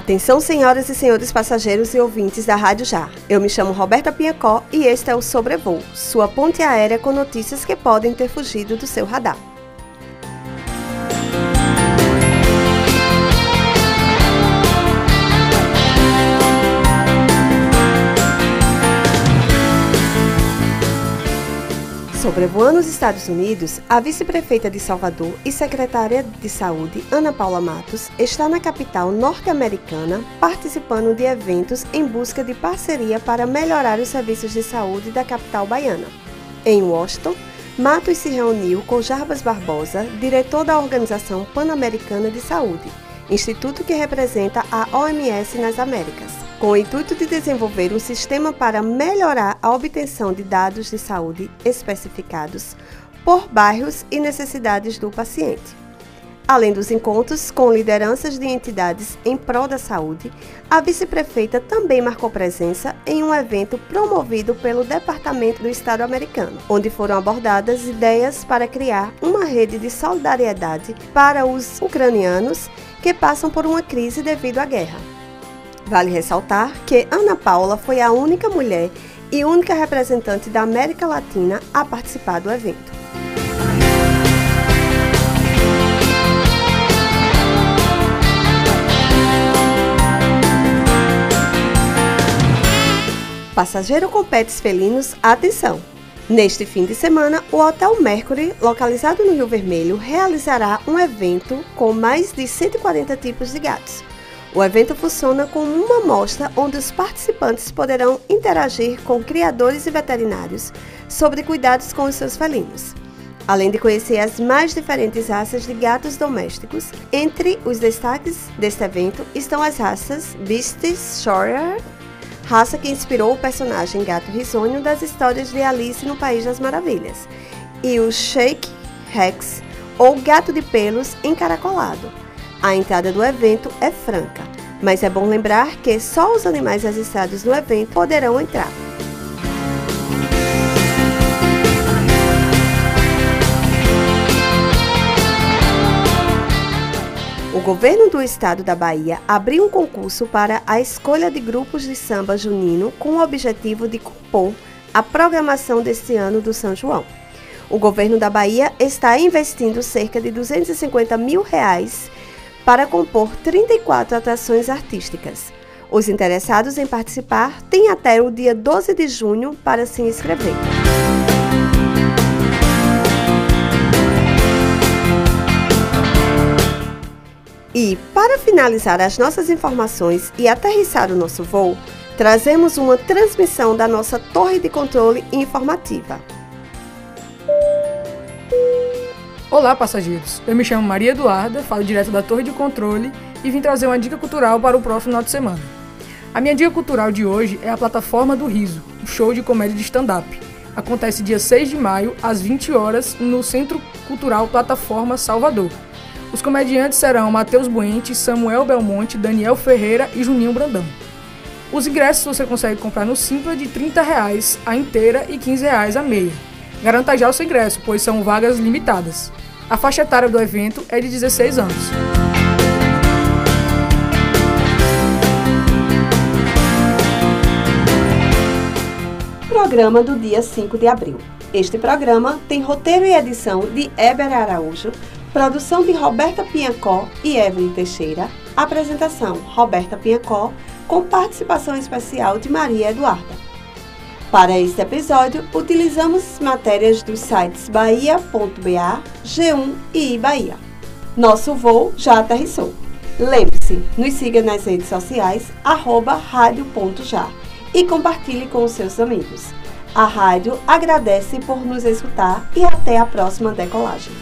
Atenção, senhoras e senhores passageiros e ouvintes da Rádio Já. Eu me chamo Roberta Pinhacó e este é o Sobrevoo, sua ponte aérea com notícias que podem ter fugido do seu radar. Sobrevoando os Estados Unidos, a vice-prefeita de Salvador e secretária de Saúde, Ana Paula Matos, está na capital norte-americana participando de eventos em busca de parceria para melhorar os serviços de saúde da capital baiana. Em Washington, Matos se reuniu com Jarbas Barbosa, diretor da Organização Pan-Americana de Saúde, instituto que representa a OMS nas Américas com o intuito de desenvolver um sistema para melhorar a obtenção de dados de saúde especificados por bairros e necessidades do paciente. Além dos encontros com lideranças de entidades em prol da saúde, a vice-prefeita também marcou presença em um evento promovido pelo Departamento do Estado americano, onde foram abordadas ideias para criar uma rede de solidariedade para os ucranianos que passam por uma crise devido à guerra. Vale ressaltar que Ana Paula foi a única mulher e única representante da América Latina a participar do evento. Passageiro com pets felinos, atenção! Neste fim de semana, o Hotel Mercury, localizado no Rio Vermelho, realizará um evento com mais de 140 tipos de gatos. O evento funciona como uma mostra onde os participantes poderão interagir com criadores e veterinários sobre cuidados com os seus felinos. Além de conhecer as mais diferentes raças de gatos domésticos, entre os destaques deste evento estão as raças Beasties Shorter, raça que inspirou o personagem gato risonho das histórias de Alice no País das Maravilhas, e o Shake Rex, ou gato de pelos encaracolado a entrada do evento é franca, mas é bom lembrar que só os animais registrados no evento poderão entrar. O governo do estado da Bahia abriu um concurso para a escolha de grupos de samba junino com o objetivo de compor a programação deste ano do São João. O governo da Bahia está investindo cerca de 250 mil reais para compor 34 atrações artísticas. Os interessados em participar têm até o dia 12 de junho para se inscrever. E, para finalizar as nossas informações e aterrissar o nosso voo, trazemos uma transmissão da nossa torre de controle informativa. Olá, passageiros! Eu me chamo Maria Eduarda, falo direto da Torre de Controle e vim trazer uma dica cultural para o próximo final de semana. A minha dica cultural de hoje é a Plataforma do Riso, um show de comédia de stand-up. Acontece dia 6 de maio, às 20 horas, no Centro Cultural Plataforma Salvador. Os comediantes serão Matheus Buente, Samuel Belmonte, Daniel Ferreira e Juninho Brandão. Os ingressos você consegue comprar no Simpla de 30 reais a inteira e 15 reais a meia. Garanta já o seu ingresso, pois são vagas limitadas. A faixa etária do evento é de 16 anos. Programa do dia 5 de abril. Este programa tem roteiro e edição de Eber Araújo, produção de Roberta Pinhacó e Evelyn Teixeira, apresentação Roberta Pinhacó, com participação especial de Maria Eduarda. Para este episódio, utilizamos matérias dos sites bahia.ba, G1 e Bahia. Nosso voo já aterrissou. Lembre-se, nos siga nas redes sociais, arroba rádio.já e compartilhe com os seus amigos. A rádio agradece por nos escutar e até a próxima decolagem.